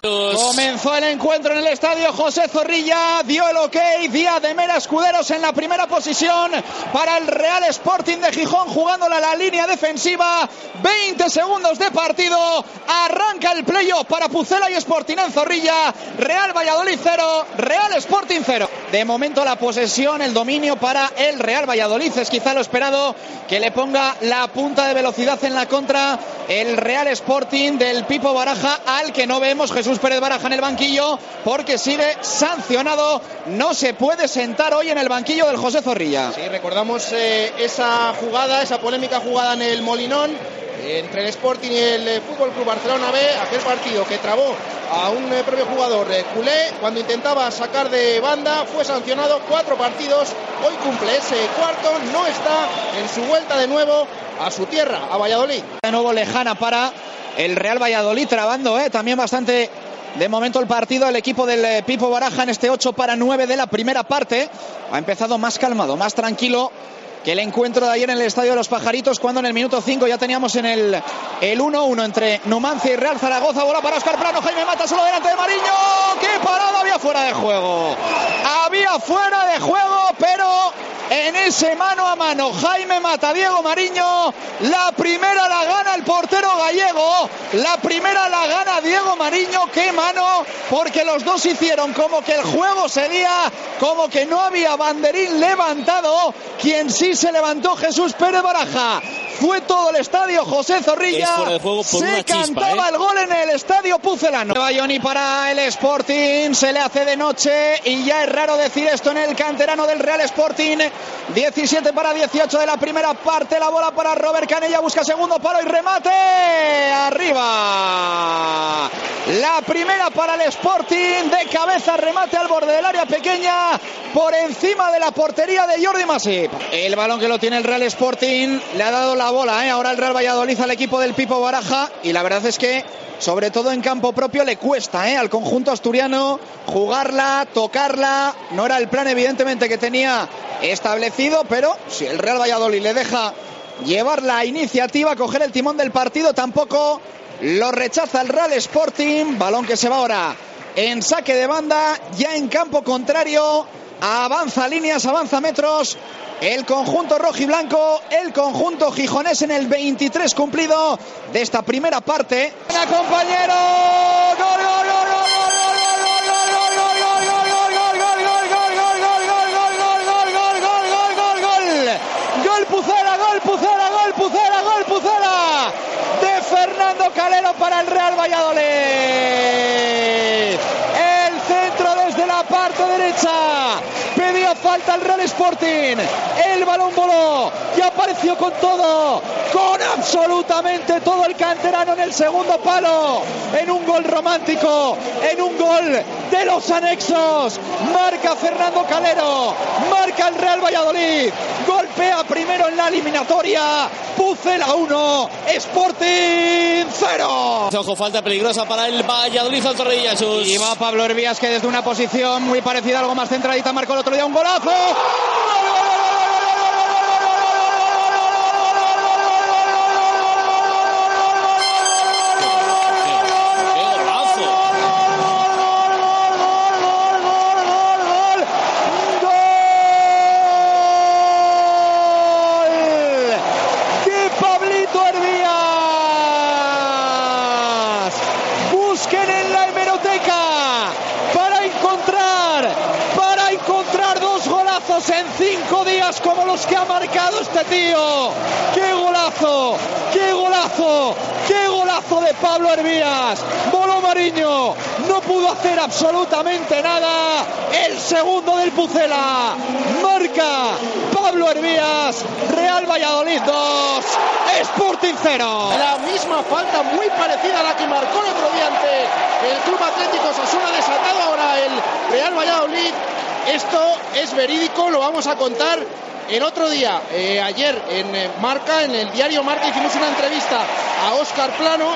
Comenzó el encuentro en el estadio José Zorrilla, dio el ok, Día de Mera Escuderos en la primera posición para el Real Sporting de Gijón jugándola a la línea defensiva. 20 segundos de partido, arranca el playoff para Pucela y Sporting en Zorrilla. Real Valladolid 0, Real Sporting 0. De momento la posesión, el dominio para el Real Valladolid es quizá lo esperado que le ponga la punta de velocidad en la contra el Real Sporting del Pipo Baraja al que no vemos Jesús Pérez Baraja en el banquillo porque sigue sancionado. No se puede sentar hoy en el banquillo del José Zorrilla. Sí, recordamos eh, esa jugada, esa polémica jugada en el Molinón entre el Sporting y el eh, Fútbol Club Barcelona B, aquel partido que trabó a un eh, propio jugador culé cuando intentaba sacar de banda, fue sancionado cuatro partidos, hoy cumple ese cuarto, no está en su vuelta de nuevo a su tierra, a Valladolid. De nuevo lejana para el Real Valladolid trabando, ¿eh? también bastante de momento el partido, el equipo del eh, Pipo Baraja en este 8 para 9 de la primera parte. Ha empezado más calmado, más tranquilo que el encuentro de ayer en el Estadio de los Pajaritos, cuando en el minuto 5 ya teníamos en el 1-1 entre Numancia y Real Zaragoza. Bola para Oscar Plano, Jaime Mata solo delante de Mariño. ¡Qué parada! Había fuera de juego. Había fuera de juego, pero en ese mano a mano. Jaime mata Diego Mariño. La primera la gana el portero gallego. La primera la gana Diego Mariño. Qué mano, porque los dos hicieron como que el juego seguía, como que no había banderín levantado. Quien sí se levantó Jesús Pérez Baraja. Fue todo el estadio José Zorrilla. se cantaba ¿eh? el gol en el estadio Pucelano. Bayoni para el Sporting. Se le hace de noche y ya es raro decir esto en el canterano del Real Sporting. 17 para 18 de la primera parte. La bola para Robert Canella. Busca segundo palo y remate. Arriba. La primera para el Sporting. De cabeza remate al borde del área pequeña. Por encima de la portería de Jordi Masip. El balón que lo tiene el Real Sporting. Le ha dado la bola. ¿eh? Ahora el Real Valladolid al equipo del Pipo Baraja. Y la verdad es que sobre todo en campo propio, le cuesta ¿eh? al conjunto asturiano jugarla, tocarla. No era el plan, evidentemente, que tenía establecido, pero si el Real Valladolid le deja llevar la iniciativa, coger el timón del partido, tampoco lo rechaza el Real Sporting. Balón que se va ahora en saque de banda, ya en campo contrario. Avanza líneas, avanza metros. El conjunto rojo y blanco, el conjunto gijonés en el 23 cumplido de esta primera parte. ¡Venga, compañero! ¡Gol, gol, gol, gol, Fernando Calero para el Real Valladolid. El centro desde la parte derecha. Pedía falta el Real Sporting. El balón voló y apareció con todo, con absolutamente todo el canterano en el segundo palo. En un gol romántico, en un gol de los anexos. Marca Fernando Calero, marca el Real Valladolid. Golpea primero en la eliminatoria. Pucela 1, Sporting 0. Ojo, falta peligrosa para el Valladolid al Torrilla, Jesús. Y va Pablo Hervías que desde una posición muy parecida, algo más centradita, marcó el otro día un golazo. ¡Gol, gol, gol! de Pablito Hervías. Busquen en la hemeroteca para encontrar, para encontrar dos en cinco días como los que ha marcado este tío. ¡Qué golazo! ¡Qué golazo! ¡Qué golazo de Pablo Hervías! Voló Mariño, no pudo hacer absolutamente nada. El segundo del Pucela. Marca Pablo Hervías. Real Valladolid 2. Sporting 0. La misma falta muy parecida a la que marcó el otro día ante el Club Atlético Sasuna desatado ahora el Real Valladolid. Esto es verídico, lo vamos a contar en otro día. Eh, ayer en eh, Marca, en el diario Marca, hicimos una entrevista a Óscar Plano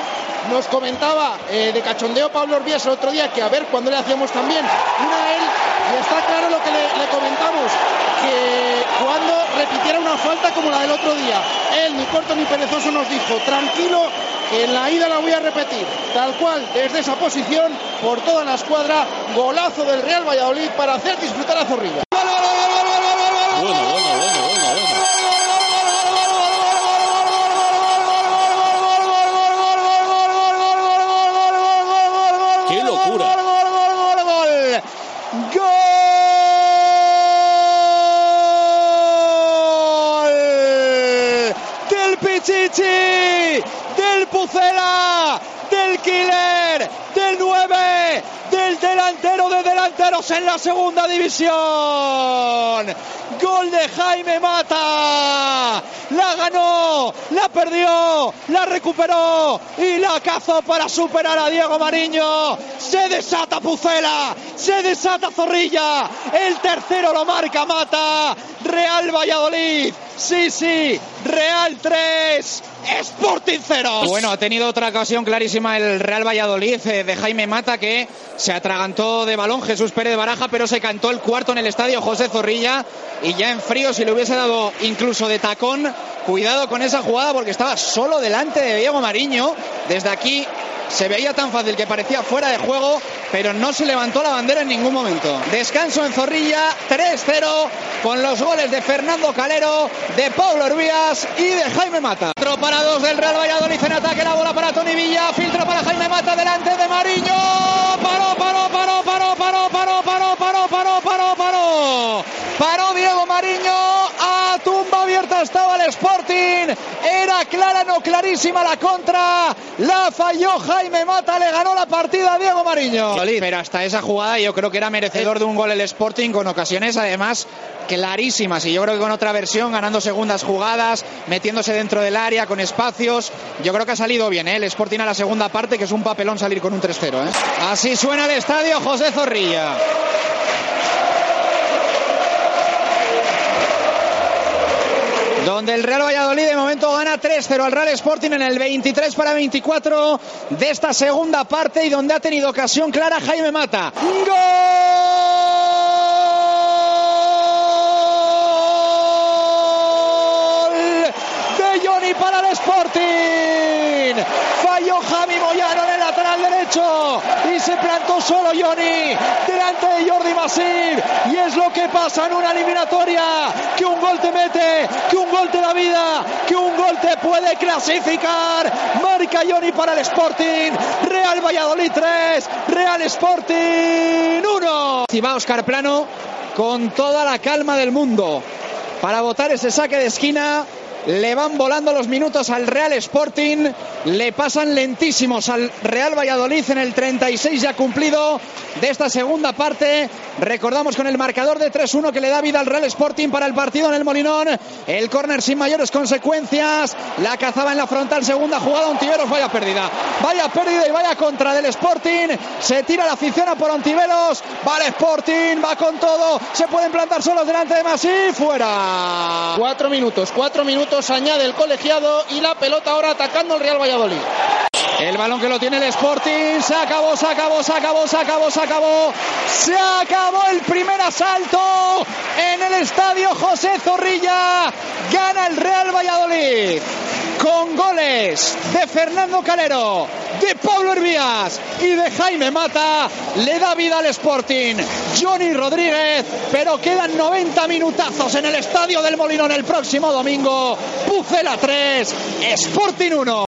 nos comentaba eh, de cachondeo Pablo Orbías el otro día que a ver cuándo le hacíamos también una a él y está claro lo que le, comentamos que cuando repitiera una falta como la del otro día él ni corto ni perezoso nos dijo tranquilo en la ida la voy a repetir tal cual desde esa posición por toda la escuadra golazo del Real Valladolid para hacer disfrutar a Zorrilla del Pucela, del Killer, del 9, del delantero de delanteros en la segunda división. Gol de Jaime Mata. La ganó, la perdió, la recuperó y la cazó para superar a Diego Mariño. Se desata Pucela, se desata Zorrilla. El tercero lo marca Mata. Real Valladolid. Sí, sí, Real 3, Sporting 0. Bueno, ha tenido otra ocasión clarísima el Real Valladolid eh, de Jaime Mata que se atragantó de balón Jesús Pérez de Baraja, pero se cantó el cuarto en el estadio José Zorrilla y ya en frío si le hubiese dado incluso de tacón, cuidado con esa jugada porque estaba solo delante de Diego Mariño. Desde aquí se veía tan fácil que parecía fuera de juego, pero no se levantó la bandera en ningún momento. Descanso en Zorrilla, 3-0 con los goles de Fernando Calero, de Pablo Hervías y de Jaime Mata. Otro para dos del Real Valladolid en ataque, la bola para Tony Villa, filtro para Jaime Mata delante de Mariño. Paró, paró, paró, paró, paró, paró, paró, paró, paró, paró. Paró Diego Mariño a tumba abierta estaba el Era clara, no clarísima la contra. La falló Jaime Mata, le ganó la partida a Diego Mariño. Pero hasta esa jugada yo creo que era merecedor de un gol el Sporting con ocasiones además clarísimas y yo creo que con otra versión ganando segundas jugadas, metiéndose dentro del área con espacios. Yo creo que ha salido bien ¿eh? el Sporting a la segunda parte que es un papelón salir con un 3-0. ¿eh? Así suena el estadio José Zorrilla. Donde el Real Valladolid de momento gana 3-0 al Real Sporting en el 23 para 24 de esta segunda parte y donde ha tenido ocasión clara Jaime Mata. ¡Gol! Para el Sporting. Falló Javi Moyano en el lateral derecho y se plantó solo Johnny delante de Jordi Masip. Y es lo que pasa en una eliminatoria: que un gol te mete, que un gol te da vida, que un gol te puede clasificar. Marca Johnny para el Sporting. Real Valladolid 3, Real Sporting 1. Y va Oscar Plano con toda la calma del mundo para votar ese saque de esquina le van volando los minutos al Real Sporting, le pasan lentísimos al Real Valladolid en el 36 ya cumplido de esta segunda parte. Recordamos con el marcador de 3-1 que le da vida al Real Sporting para el partido en el Molinón. El córner sin mayores consecuencias. La cazaba en la frontal, segunda jugada. Ontiveros, vaya pérdida. Vaya pérdida y vaya contra del Sporting. Se tira la afición a por Ontiveros. Va el Sporting, va con todo. Se pueden plantar solos delante de Masí. Fuera. Cuatro minutos, cuatro minutos añade el colegiado y la pelota ahora atacando el Real Valladolid. El balón que lo tiene el Sporting. Se acabó, se acabó, se acabó, se acabó, se acabó. Se acabó el primer asalto en el estadio José Zorrilla. Gana el Real Valladolid con goles de Fernando Calero, de Pablo Hervías y de Jaime Mata. Le da vida al Sporting Johnny Rodríguez, pero quedan 90 minutazos en el estadio del Molinón el próximo domingo. Pucela 3, Sporting 1.